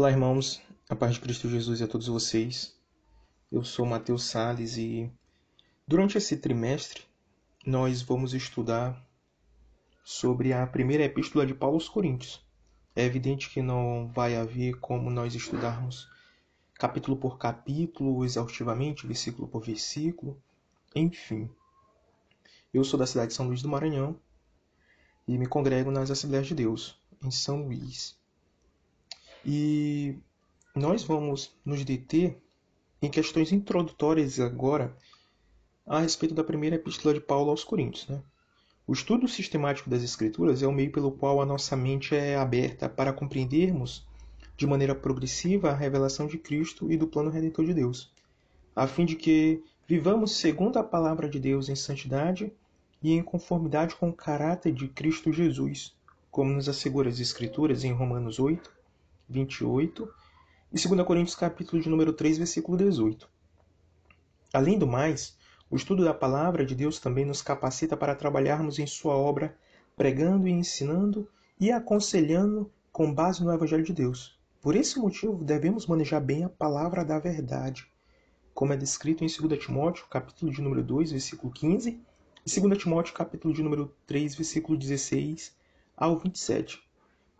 Olá, irmãos. A paz de Cristo Jesus e a todos vocês. Eu sou Mateus Sales e durante esse trimestre nós vamos estudar sobre a primeira epístola de Paulo aos Coríntios. É evidente que não vai haver como nós estudarmos capítulo por capítulo, exaustivamente, versículo por versículo, enfim. Eu sou da cidade de São Luís do Maranhão e me congrego nas Assembleias de Deus, em São Luís. E nós vamos nos deter em questões introdutórias agora a respeito da primeira epístola de Paulo aos Coríntios. Né? O estudo sistemático das Escrituras é o meio pelo qual a nossa mente é aberta para compreendermos de maneira progressiva a revelação de Cristo e do plano redentor de Deus, a fim de que vivamos segundo a palavra de Deus em santidade e em conformidade com o caráter de Cristo Jesus, como nos assegura as Escrituras em Romanos 8, 28 e 2 Coríntios capítulo de número 3, versículo 18. Além do mais, o estudo da palavra de Deus também nos capacita para trabalharmos em sua obra, pregando e ensinando e aconselhando com base no evangelho de Deus. Por esse motivo, devemos manejar bem a palavra da verdade, como é descrito em 2 Timóteo, capítulo de número 2, versículo 15, e 2 Timóteo, capítulo de número 3, versículo 16 ao 27.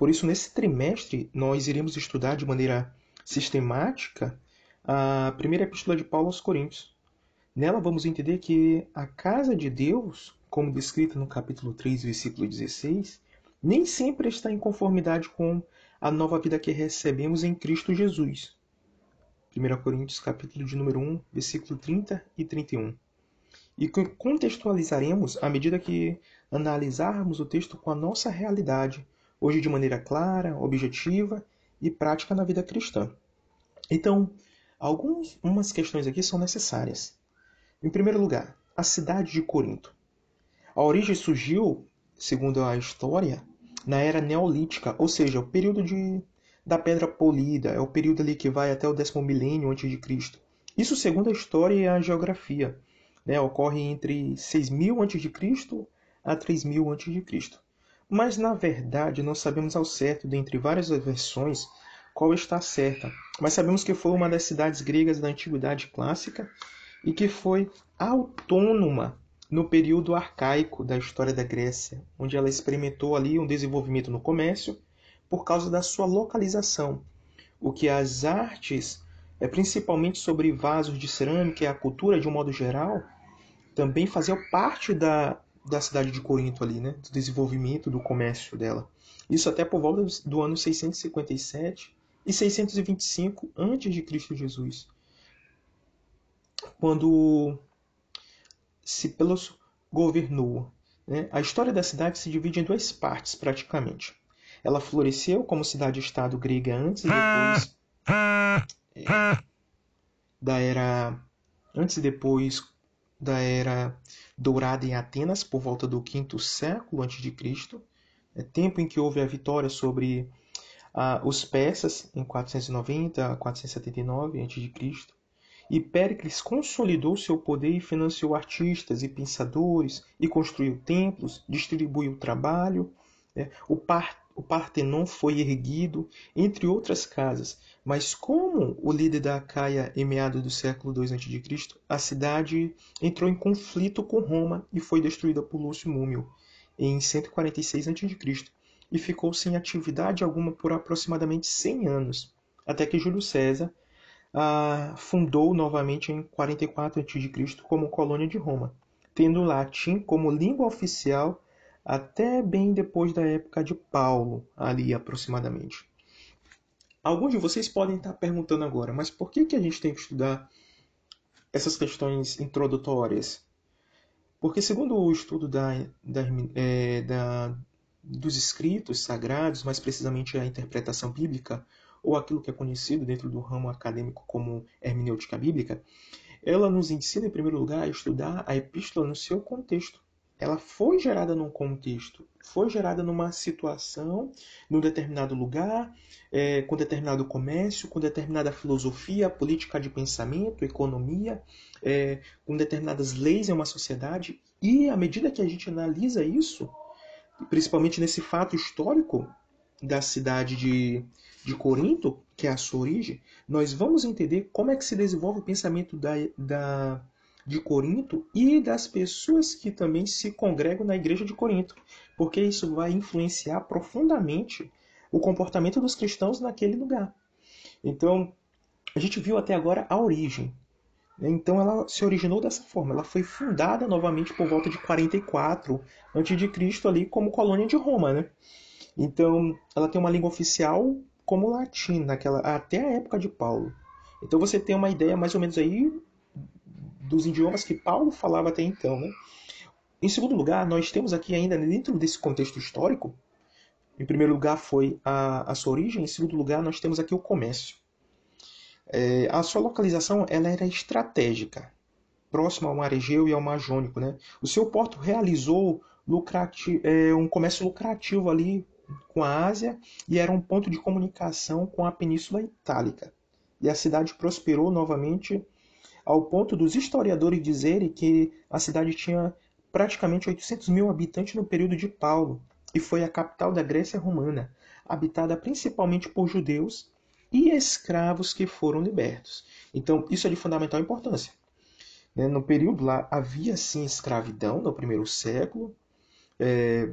Por isso, nesse trimestre, nós iremos estudar de maneira sistemática a primeira epístola de Paulo aos Coríntios. Nela vamos entender que a casa de Deus, como descrita no capítulo 3, versículo 16, nem sempre está em conformidade com a nova vida que recebemos em Cristo Jesus. 1 Coríntios capítulo de número 1, versículo 30 e 31. E contextualizaremos à medida que analisarmos o texto com a nossa realidade, hoje de maneira clara, objetiva e prática na vida cristã. Então, algumas questões aqui são necessárias. Em primeiro lugar, a cidade de Corinto. A origem surgiu, segundo a história, na era neolítica, ou seja, o período de, da pedra polida, é o período ali que vai até o décimo milênio antes de Cristo. Isso segundo a história e a geografia. Né, ocorre entre 6000 a.C. a 3000 a.C mas na verdade não sabemos ao certo, dentre várias versões, qual está certa. Mas sabemos que foi uma das cidades gregas da Antiguidade Clássica e que foi autônoma no período arcaico da história da Grécia, onde ela experimentou ali um desenvolvimento no comércio por causa da sua localização, o que as artes, é principalmente sobre vasos de cerâmica e a cultura de um modo geral, também faziam parte da da cidade de Corinto ali, né? Do desenvolvimento do comércio dela. Isso até por volta do ano 657 e 625 antes de Cristo Jesus. Quando Cipelos governou. Né? A história da cidade se divide em duas partes, praticamente. Ela floresceu como cidade-estado grega antes e depois é, da era antes e depois da era dourada em Atenas por volta do quinto século antes de Cristo, é tempo em que houve a vitória sobre ah, os persas em 490 a 479 a.C. E Péricles consolidou seu poder e financiou artistas e pensadores e construiu templos, distribuiu trabalho. Né? O, par o Partenon foi erguido, entre outras casas, mas como o líder da Acaia em meados do século II a.C., a cidade entrou em conflito com Roma e foi destruída por Lúcio Múmio em 146 a.C. e ficou sem atividade alguma por aproximadamente 100 anos, até que Júlio César ah, fundou novamente em 44 a.C. como colônia de Roma, tendo o latim como língua oficial até bem depois da época de Paulo, ali aproximadamente. Alguns de vocês podem estar perguntando agora, mas por que, que a gente tem que estudar essas questões introdutórias? Porque, segundo o estudo da, da, é, da, dos escritos sagrados, mais precisamente a interpretação bíblica, ou aquilo que é conhecido dentro do ramo acadêmico como hermenêutica bíblica, ela nos ensina, em primeiro lugar, a estudar a epístola no seu contexto ela foi gerada num contexto, foi gerada numa situação, num determinado lugar, é, com determinado comércio, com determinada filosofia, política de pensamento, economia, é, com determinadas leis em uma sociedade. E à medida que a gente analisa isso, principalmente nesse fato histórico, da cidade de, de Corinto, que é a sua origem, nós vamos entender como é que se desenvolve o pensamento da, da, de Corinto e das pessoas que também se congregam na igreja de Corinto, porque isso vai influenciar profundamente o comportamento dos cristãos naquele lugar. Então, a gente viu até agora a origem. Então ela se originou dessa forma. Ela foi fundada novamente por volta de 44 a.C. ali como colônia de Roma, né? Então ela tem uma língua oficial como latim naquela até a época de Paulo. Então você tem uma ideia mais ou menos aí dos idiomas que Paulo falava até então, né? Em segundo lugar, nós temos aqui ainda dentro desse contexto histórico, em primeiro lugar foi a, a sua origem, em segundo lugar nós temos aqui o comércio. É, a sua localização ela era estratégica, próxima ao mar Egeu e ao mar Jônico. Né? O seu porto realizou é, um comércio lucrativo ali com a Ásia e era um ponto de comunicação com a Península Itálica. E a cidade prosperou novamente ao ponto dos historiadores dizerem que a cidade tinha praticamente 800 mil habitantes no período de Paulo e foi a capital da Grécia Romana, habitada principalmente por judeus e escravos que foram libertos. Então, isso é de fundamental importância. Né? No período lá havia sim escravidão no primeiro século, é,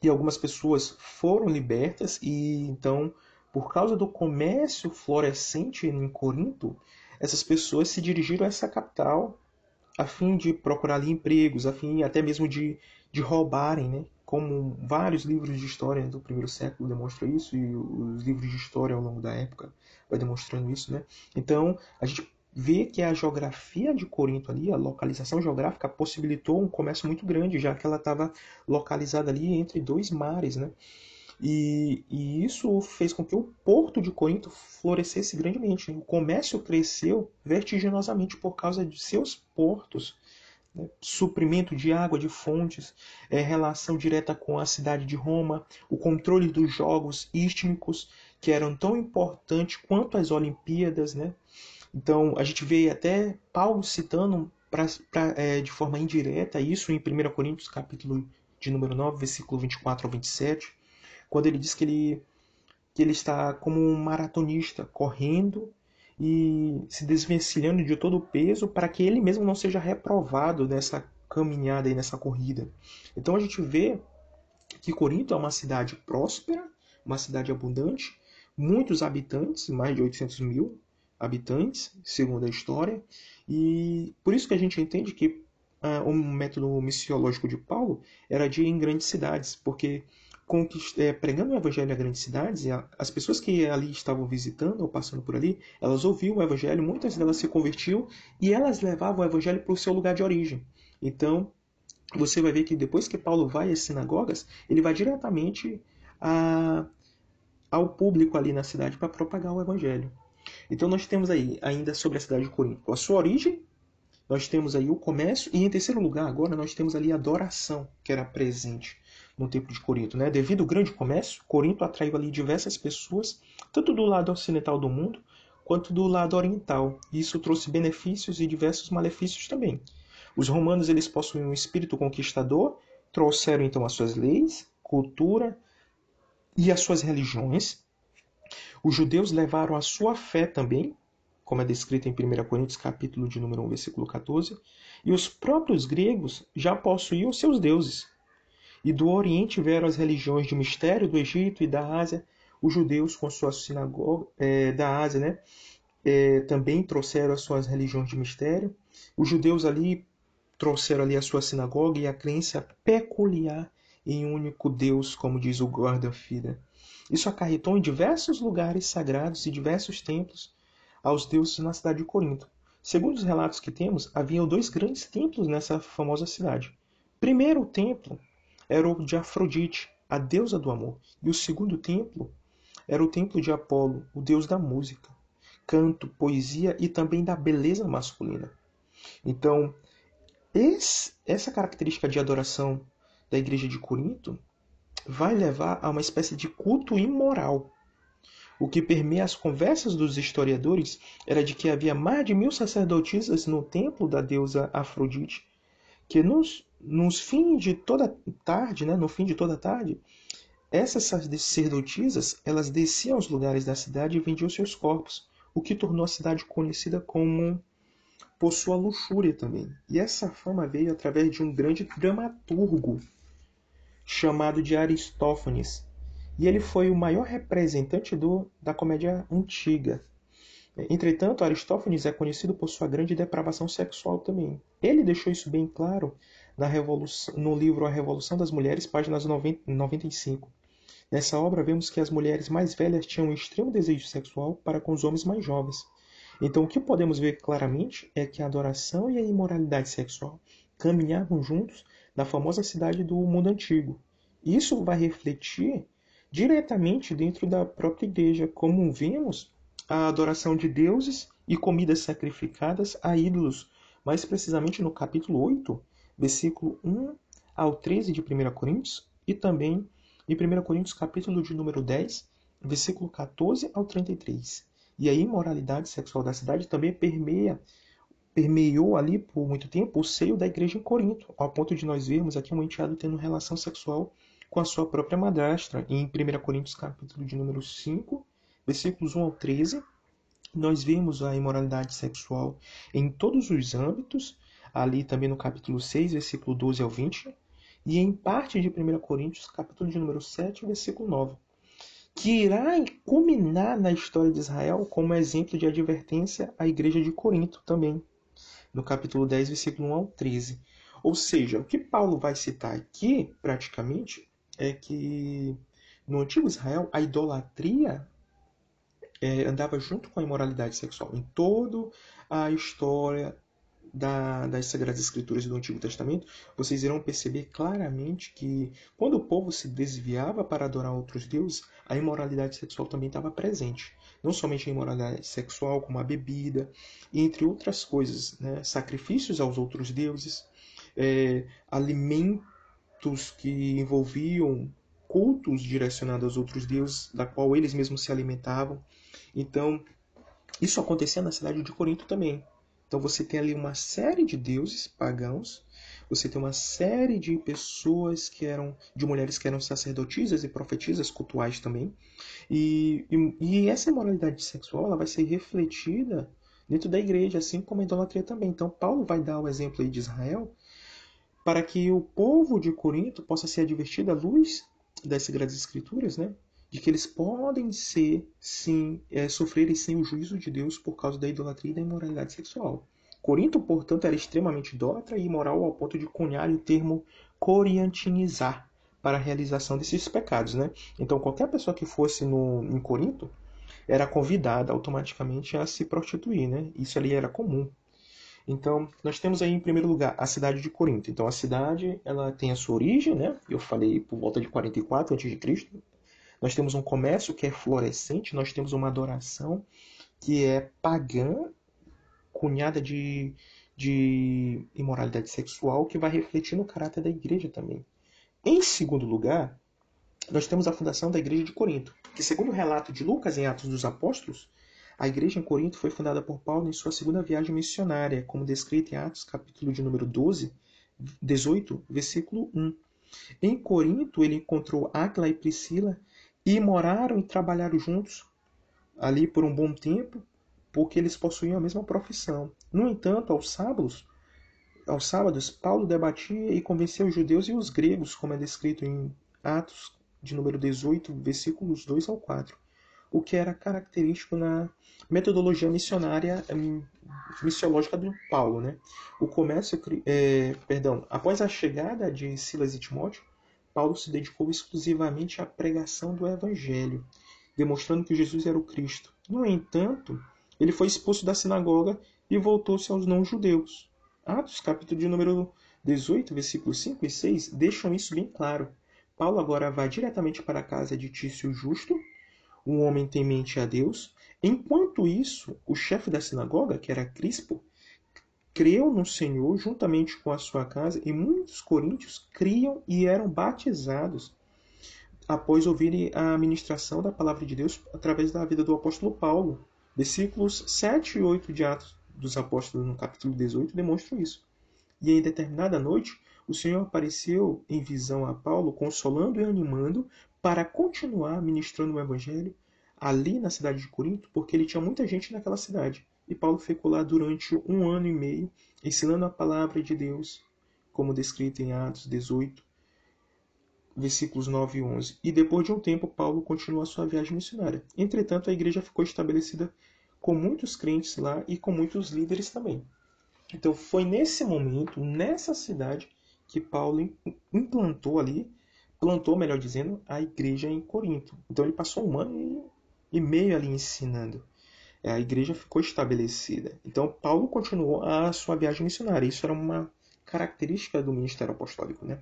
e algumas pessoas foram libertas, e então, por causa do comércio florescente em Corinto, essas pessoas se dirigiram a essa capital a fim de procurar empregos, a fim até mesmo de, de roubarem, né? como vários livros de história do primeiro século demonstram isso e os livros de história ao longo da época vai demonstrando isso, né? Então a gente vê que a geografia de Corinto ali, a localização geográfica possibilitou um comércio muito grande, já que ela estava localizada ali entre dois mares, né? E, e, isso fez com que o porto de Corinto florescesse grandemente. O comércio cresceu vertiginosamente por causa de seus portos né, suprimento de água de fontes, é, relação direta com a cidade de Roma, o controle dos jogos istmicos, que eram tão importantes quanto as Olimpíadas. Né? Então, a gente vê até Paulo citando pra, pra, é, de forma indireta isso em 1 Coríntios, capítulo de número 9, versículo 24 ao 27, quando ele diz que ele, que ele está como um maratonista, correndo e se desvencilhando de todo o peso para que ele mesmo não seja reprovado nessa caminhada e nessa corrida. Então a gente vê que Corinto é uma cidade próspera, uma cidade abundante, muitos habitantes, mais de 800 mil habitantes, segundo a história, e por isso que a gente entende que uh, o método missiológico de Paulo era de ir em grandes cidades, porque é, pregando o evangelho a grandes cidades, as pessoas que ali estavam visitando ou passando por ali, elas ouviam o evangelho, muitas delas se convertiam e elas levavam o evangelho para o seu lugar de origem. Então, você vai ver que depois que Paulo vai às sinagogas, ele vai diretamente a, ao público ali na cidade para propagar o evangelho. Então nós temos aí ainda sobre a cidade de Corinto a sua origem, nós temos aí o comércio e em terceiro lugar agora nós temos ali a adoração que era presente no templo de Corinto. Né? Devido ao grande comércio, Corinto atraiu ali diversas pessoas, tanto do lado ocidental do mundo quanto do lado oriental. E isso trouxe benefícios e diversos malefícios também. Os romanos eles possuíam um espírito conquistador, trouxeram então as suas leis, cultura e as suas religiões. Os judeus levaram a sua fé também, como é descrito em 1 Coríntios capítulo de número 1, versículo 14, e os próprios gregos já possuíam seus deuses, e do Oriente vieram as religiões de mistério do Egito e da Ásia. Os judeus, com sua sinagoga é, da Ásia, né, é, também trouxeram as suas religiões de mistério. Os judeus ali trouxeram ali a sua sinagoga e a crença peculiar em um único Deus, como diz o guarda-fida. Isso acarretou em diversos lugares sagrados e diversos templos aos deuses na cidade de Corinto. Segundo os relatos que temos, haviam dois grandes templos nessa famosa cidade. Primeiro, o templo era o de Afrodite, a deusa do amor, e o segundo templo era o templo de Apolo, o deus da música, canto, poesia e também da beleza masculina. Então, esse, essa característica de adoração da igreja de Corinto vai levar a uma espécie de culto imoral. O que permeia as conversas dos historiadores era de que havia mais de mil sacerdotisas no templo da deusa Afrodite, que nos, nos fins de toda tarde, né, no fim de toda tarde, Essas sacerdotisas, elas desciam aos lugares da cidade e vendiam seus corpos, o que tornou a cidade conhecida como por sua luxúria também. E essa fama veio através de um grande dramaturgo chamado de Aristófanes. E ele foi o maior representante do, da comédia antiga. Entretanto, Aristófanes é conhecido por sua grande depravação sexual também. Ele deixou isso bem claro no livro A Revolução das Mulheres, páginas 90, 95. Nessa obra, vemos que as mulheres mais velhas tinham um extremo desejo sexual para com os homens mais jovens. Então, o que podemos ver claramente é que a adoração e a imoralidade sexual caminhavam juntos na famosa cidade do mundo antigo. Isso vai refletir diretamente dentro da própria igreja, como vimos a adoração de deuses e comidas sacrificadas a ídolos, mais precisamente no capítulo 8, versículo 1 ao 13 de 1 Coríntios e também em 1 Coríntios capítulo de número 10, versículo 14 ao 33. E a imoralidade sexual da cidade também permeia, permeou ali por muito tempo o seio da igreja em Corinto, ao ponto de nós vermos aqui um enteado tendo relação sexual com a sua própria madrastra. Em 1 Coríntios capítulo de número 5, versículos 1 ao 13, nós vemos a imoralidade sexual em todos os âmbitos, ali também no capítulo 6, versículo 12 ao 20, e em parte de 1 Coríntios, capítulo de número 7, versículo 9 que irá culminar na história de Israel como exemplo de advertência à igreja de Corinto também, no capítulo 10, versículo 1 ao 13. Ou seja, o que Paulo vai citar aqui, praticamente, é que no antigo Israel a idolatria é, andava junto com a imoralidade sexual. Em toda a história da, das Sagradas Escrituras do Antigo Testamento, vocês irão perceber claramente que quando o povo se desviava para adorar outros deuses, a imoralidade sexual também estava presente. Não somente a imoralidade sexual, como a bebida, entre outras coisas, né? sacrifícios aos outros deuses, é, alimentos que envolviam cultos direcionados aos outros deuses, da qual eles mesmos se alimentavam. Então, isso acontecia na cidade de Corinto também. Então você tem ali uma série de deuses pagãos, você tem uma série de pessoas que eram, de mulheres que eram sacerdotisas e profetisas cultuais também. E, e, e essa imoralidade sexual ela vai ser refletida dentro da igreja, assim como a idolatria também. Então Paulo vai dar o exemplo aí de Israel para que o povo de Corinto possa ser advertido à luz das Sagradas Escrituras, né? De que eles podem ser, sim, é, sofrerem sem o juízo de Deus por causa da idolatria e da imoralidade sexual. Corinto, portanto, era extremamente idólatra e imoral ao ponto de cunhar o termo coriantinizar para a realização desses pecados. Né? Então, qualquer pessoa que fosse no, em Corinto era convidada automaticamente a se prostituir. Né? Isso ali era comum. Então, nós temos aí em primeiro lugar a cidade de Corinto. Então, a cidade ela tem a sua origem, né? eu falei por volta de 44 a.C., nós temos um comércio que é florescente, nós temos uma adoração que é pagã, cunhada de, de imoralidade sexual, que vai refletir no caráter da igreja também. Em segundo lugar, nós temos a fundação da igreja de Corinto, que segundo o relato de Lucas em Atos dos Apóstolos, a igreja em Corinto foi fundada por Paulo em sua segunda viagem missionária, como descrito em Atos capítulo de número 12, 18, versículo 1. Em Corinto, ele encontrou Áquila e Priscila e moraram e trabalharam juntos ali por um bom tempo, porque eles possuíam a mesma profissão. No entanto, aos sábados, aos sábados, Paulo debatia e convencia os judeus e os gregos, como é descrito em Atos de número 18, versículos 2 ao 4, o que era característico na metodologia missionária hum, missiológica do Paulo, né? O comércio, é, perdão, após a chegada de Silas e Timóteo, Paulo se dedicou exclusivamente à pregação do Evangelho, demonstrando que Jesus era o Cristo. No entanto, ele foi expulso da sinagoga e voltou-se aos não-judeus. Atos, capítulo de número 18, versículos 5 e 6, deixam isso bem claro. Paulo agora vai diretamente para a casa de Tício Justo, um homem temente a Deus. Enquanto isso, o chefe da sinagoga, que era Crispo, creu no Senhor juntamente com a sua casa, e muitos coríntios criam e eram batizados após ouvirem a ministração da palavra de Deus através da vida do apóstolo Paulo. Versículos 7 e 8 de Atos dos Apóstolos, no capítulo 18, demonstram isso. E em determinada noite, o Senhor apareceu em visão a Paulo, consolando e animando para continuar ministrando o evangelho ali na cidade de Corinto, porque ele tinha muita gente naquela cidade. E Paulo ficou lá durante um ano e meio, ensinando a palavra de Deus, como descrito em Atos 18, versículos 9 e 11. E depois de um tempo, Paulo continuou a sua viagem missionária. Entretanto, a igreja ficou estabelecida com muitos crentes lá e com muitos líderes também. Então, foi nesse momento, nessa cidade, que Paulo implantou ali, plantou, melhor dizendo, a igreja em Corinto. Então, ele passou um ano e meio ali ensinando. A igreja ficou estabelecida. Então, Paulo continuou a sua viagem missionária. Isso era uma característica do ministério apostólico, né?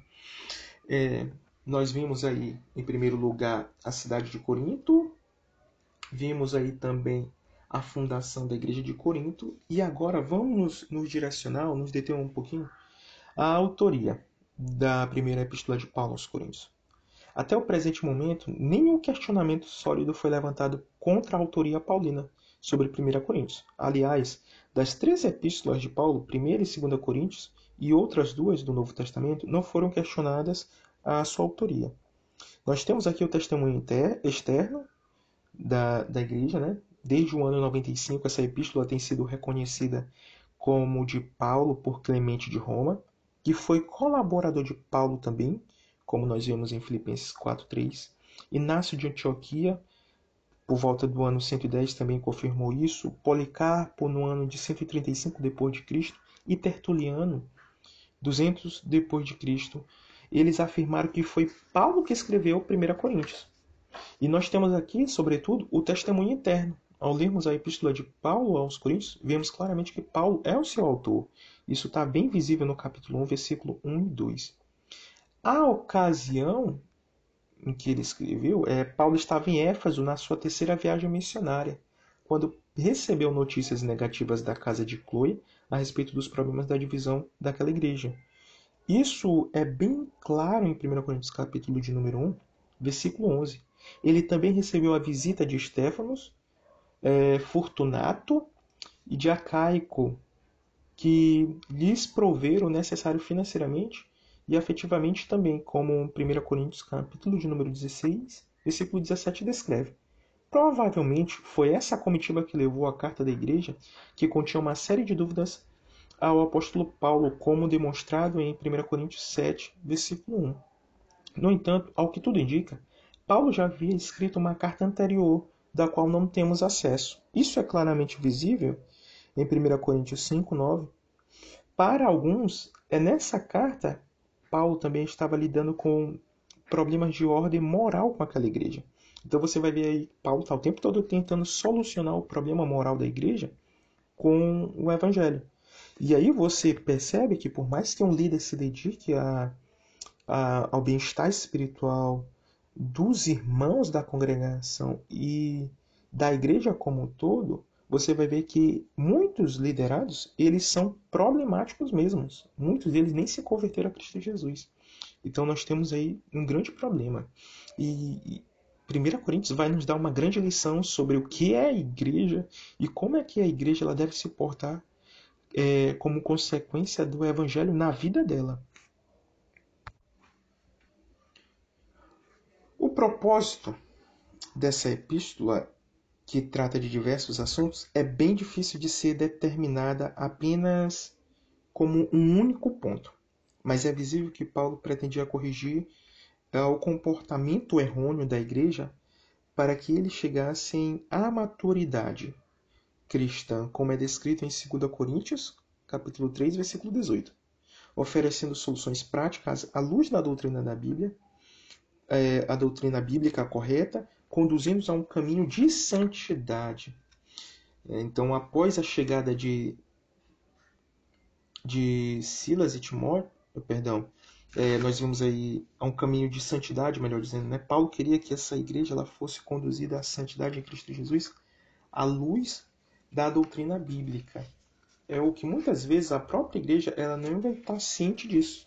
É, nós vimos aí, em primeiro lugar, a cidade de Corinto, vimos aí também a fundação da igreja de Corinto, e agora vamos nos, direcionar, nos deter um pouquinho, a autoria da primeira epístola de Paulo aos Coríntios. Até o presente momento, nenhum questionamento sólido foi levantado contra a autoria paulina sobre 1 Coríntios. Aliás, das três epístolas de Paulo, 1 e 2 Coríntios, e outras duas do Novo Testamento, não foram questionadas a sua autoria. Nós temos aqui o testemunho externo da, da igreja, né? Desde o ano 95, essa epístola tem sido reconhecida como de Paulo por Clemente de Roma, que foi colaborador de Paulo também, como nós vemos em Filipenses 4:3. Inácio de Antioquia, por volta do ano 110, também confirmou isso. Policarpo, no ano de 135 depois de Cristo, e Tertuliano, 200 depois de Cristo, eles afirmaram que foi Paulo que escreveu 1 Coríntios. E nós temos aqui, sobretudo, o testemunho interno. Ao lermos a epístola de Paulo aos Coríntios, vemos claramente que Paulo é o seu autor. Isso está bem visível no capítulo 1, versículo 1 e 2. A ocasião em que ele escreveu, é, Paulo estava em Éfeso na sua terceira viagem missionária, quando recebeu notícias negativas da casa de Chloe a respeito dos problemas da divisão daquela igreja. Isso é bem claro em 1 Coríntios capítulo de número 1, versículo 11. Ele também recebeu a visita de Estéfanos, é, Fortunato e de Acaico, que lhes proveram o necessário financeiramente e afetivamente também, como 1 Coríntios capítulo de número 16, versículo 17 descreve. Provavelmente foi essa comitiva que levou a carta da igreja, que continha uma série de dúvidas ao apóstolo Paulo, como demonstrado em 1 Coríntios 7, versículo 1. No entanto, ao que tudo indica, Paulo já havia escrito uma carta anterior, da qual não temos acesso. Isso é claramente visível em 1 Coríntios 5, 9. Para alguns, é nessa carta Paulo também estava lidando com problemas de ordem moral com aquela igreja. Então você vai ver aí, Paulo está o tempo todo tentando solucionar o problema moral da igreja com o evangelho. E aí você percebe que por mais que um líder se dedique a, a, ao bem-estar espiritual dos irmãos da congregação e da igreja como um todo, você vai ver que muitos liderados, eles são problemáticos mesmos. Muitos deles nem se converteram a Cristo Jesus. Então nós temos aí um grande problema. E, 1 Coríntios vai nos dar uma grande lição sobre o que é a igreja e como é que a igreja ela deve se portar é, como consequência do evangelho na vida dela. O propósito dessa epístola, que trata de diversos assuntos, é bem difícil de ser determinada apenas como um único ponto, mas é visível que Paulo pretendia corrigir é, o comportamento errôneo da igreja para que eles chegassem à maturidade cristã, como é descrito em 2 Coríntios, capítulo 3, versículo 18, oferecendo soluções práticas à luz da doutrina da Bíblia, é, a doutrina bíblica correta, conduzindo-nos a um caminho de santidade. É, então, após a chegada de, de Silas e Timóteo, perdão, é, nós vimos aí a um caminho de santidade, melhor dizendo, né? Paulo queria que essa igreja ela fosse conduzida à santidade em Cristo Jesus, à luz da doutrina bíblica. É o que muitas vezes a própria igreja ela não vai estar ciente disso.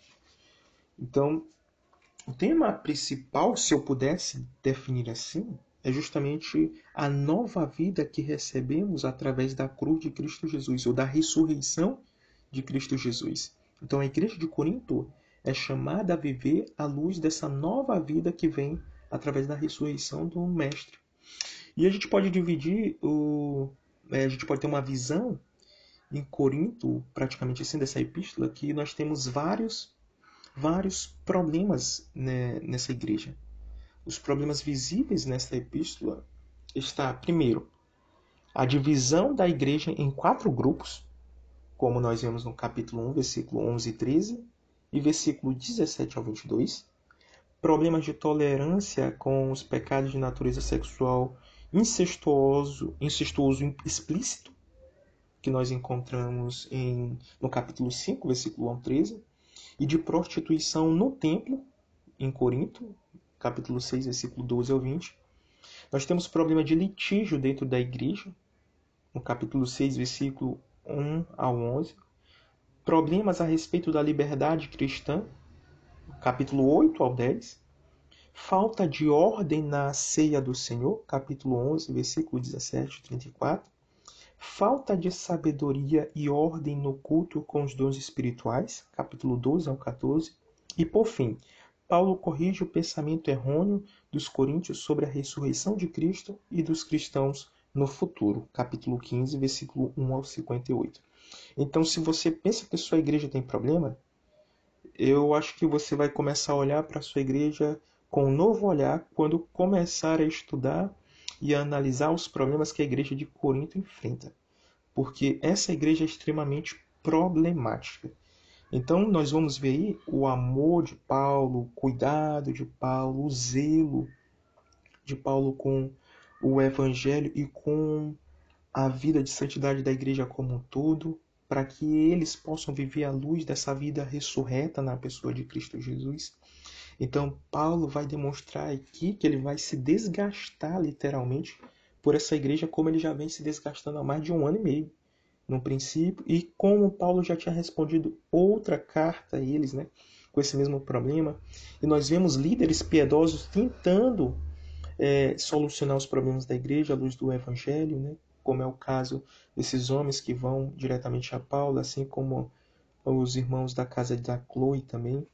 Então, o tema principal, se eu pudesse definir assim, é justamente a nova vida que recebemos através da cruz de Cristo Jesus, ou da ressurreição de Cristo Jesus. Então, a igreja de Corinto é chamada a viver à luz dessa nova vida que vem através da ressurreição do Mestre. E a gente pode dividir o. É, a gente pode ter uma visão em Corinto, praticamente assim, dessa epístola, que nós temos vários, vários problemas né, nessa igreja. Os problemas visíveis nessa epístola está, primeiro, a divisão da igreja em quatro grupos, como nós vemos no capítulo 1, versículo 11 e 13, e versículo 17 ao 22. Problemas de tolerância com os pecados de natureza sexual incestuoso, incestuoso explícito, que nós encontramos em, no capítulo 5, versículo 1 ao 13, e de prostituição no templo, em Corinto, capítulo 6, versículo 12 ao 20. Nós temos problema de litígio dentro da igreja, no capítulo 6, versículo 1 ao 11. Problemas a respeito da liberdade cristã, capítulo 8 ao 10. Falta de ordem na ceia do Senhor, capítulo 11, versículo 17 e 34 falta de sabedoria e ordem no culto com os dons espirituais, capítulo 12 ao 14, e por fim, Paulo corrige o pensamento errôneo dos coríntios sobre a ressurreição de Cristo e dos cristãos no futuro, capítulo 15, versículo 1 ao 58. Então, se você pensa que sua igreja tem problema, eu acho que você vai começar a olhar para sua igreja com um novo olhar quando começar a estudar e a analisar os problemas que a igreja de Corinto enfrenta, porque essa igreja é extremamente problemática. Então nós vamos ver aí o amor de Paulo, o cuidado de Paulo, o zelo de Paulo com o evangelho e com a vida de santidade da igreja como um todo, para que eles possam viver a luz dessa vida ressurreta na pessoa de Cristo Jesus. Então, Paulo vai demonstrar aqui que ele vai se desgastar literalmente por essa igreja, como ele já vem se desgastando há mais de um ano e meio, no princípio, e como Paulo já tinha respondido outra carta a eles, né, com esse mesmo problema. E nós vemos líderes piedosos tentando é, solucionar os problemas da igreja à luz do evangelho, né, como é o caso desses homens que vão diretamente a Paulo, assim como os irmãos da casa da Chloe também.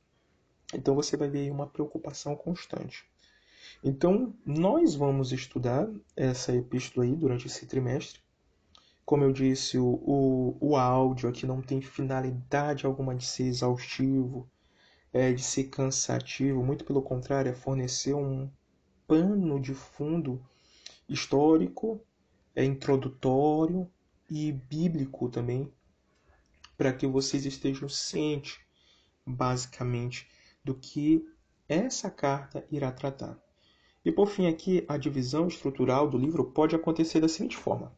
Então você vai ver uma preocupação constante. Então, nós vamos estudar essa epístola aí durante esse trimestre. Como eu disse, o, o, o áudio aqui não tem finalidade alguma de ser exaustivo, é, de ser cansativo, muito pelo contrário, é fornecer um pano de fundo histórico, é introdutório e bíblico também, para que vocês estejam cientes, basicamente, do que essa carta irá tratar. E por fim, aqui a divisão estrutural do livro pode acontecer da seguinte forma.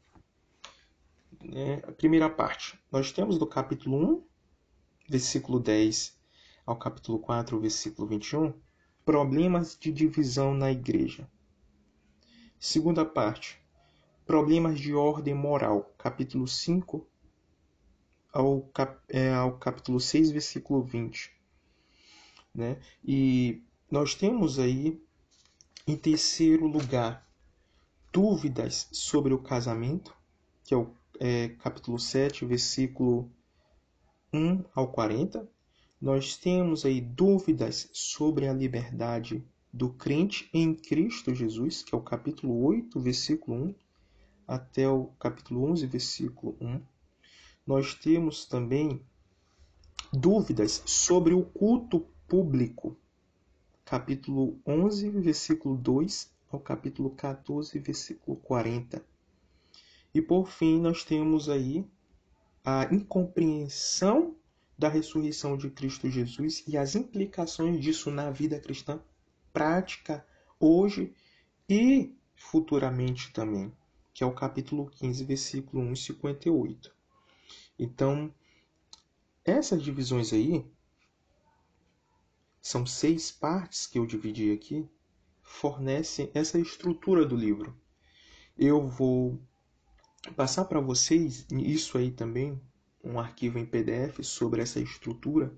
É, a primeira parte, nós temos do capítulo 1, versículo 10 ao capítulo 4, versículo 21, problemas de divisão na igreja. Segunda parte, problemas de ordem moral, capítulo 5 ao, cap, é, ao capítulo 6, versículo 20. Né? E nós temos aí, em terceiro lugar, dúvidas sobre o casamento, que é o é, capítulo 7, versículo 1 ao 40. Nós temos aí dúvidas sobre a liberdade do crente em Cristo Jesus, que é o capítulo 8, versículo 1 até o capítulo 11, versículo 1. Nós temos também dúvidas sobre o culto público, capítulo 11, versículo 2 ao capítulo 14, versículo 40. E por fim, nós temos aí a incompreensão da ressurreição de Cristo Jesus e as implicações disso na vida cristã prática hoje e futuramente também, que é o capítulo 15, versículo 1 e 58. Então, essas divisões aí são seis partes que eu dividi aqui, fornecem essa estrutura do livro. Eu vou passar para vocês isso aí também, um arquivo em PDF sobre essa estrutura,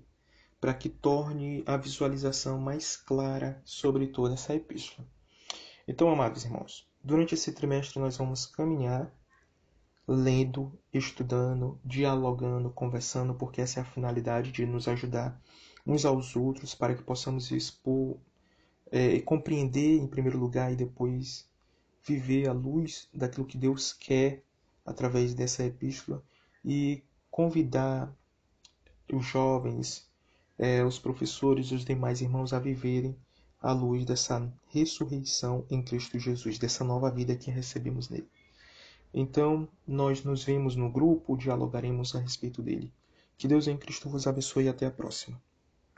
para que torne a visualização mais clara sobre toda essa epístola. Então, amados irmãos, durante esse trimestre nós vamos caminhar lendo, estudando, dialogando, conversando, porque essa é a finalidade de nos ajudar uns aos outros para que possamos expor é, compreender em primeiro lugar e depois viver à luz daquilo que Deus quer através dessa epístola e convidar os jovens, é, os professores e os demais irmãos a viverem à luz dessa ressurreição em Cristo Jesus, dessa nova vida que recebemos nele. Então, nós nos vemos no grupo, dialogaremos a respeito dele. Que Deus em Cristo vos abençoe e até a próxima.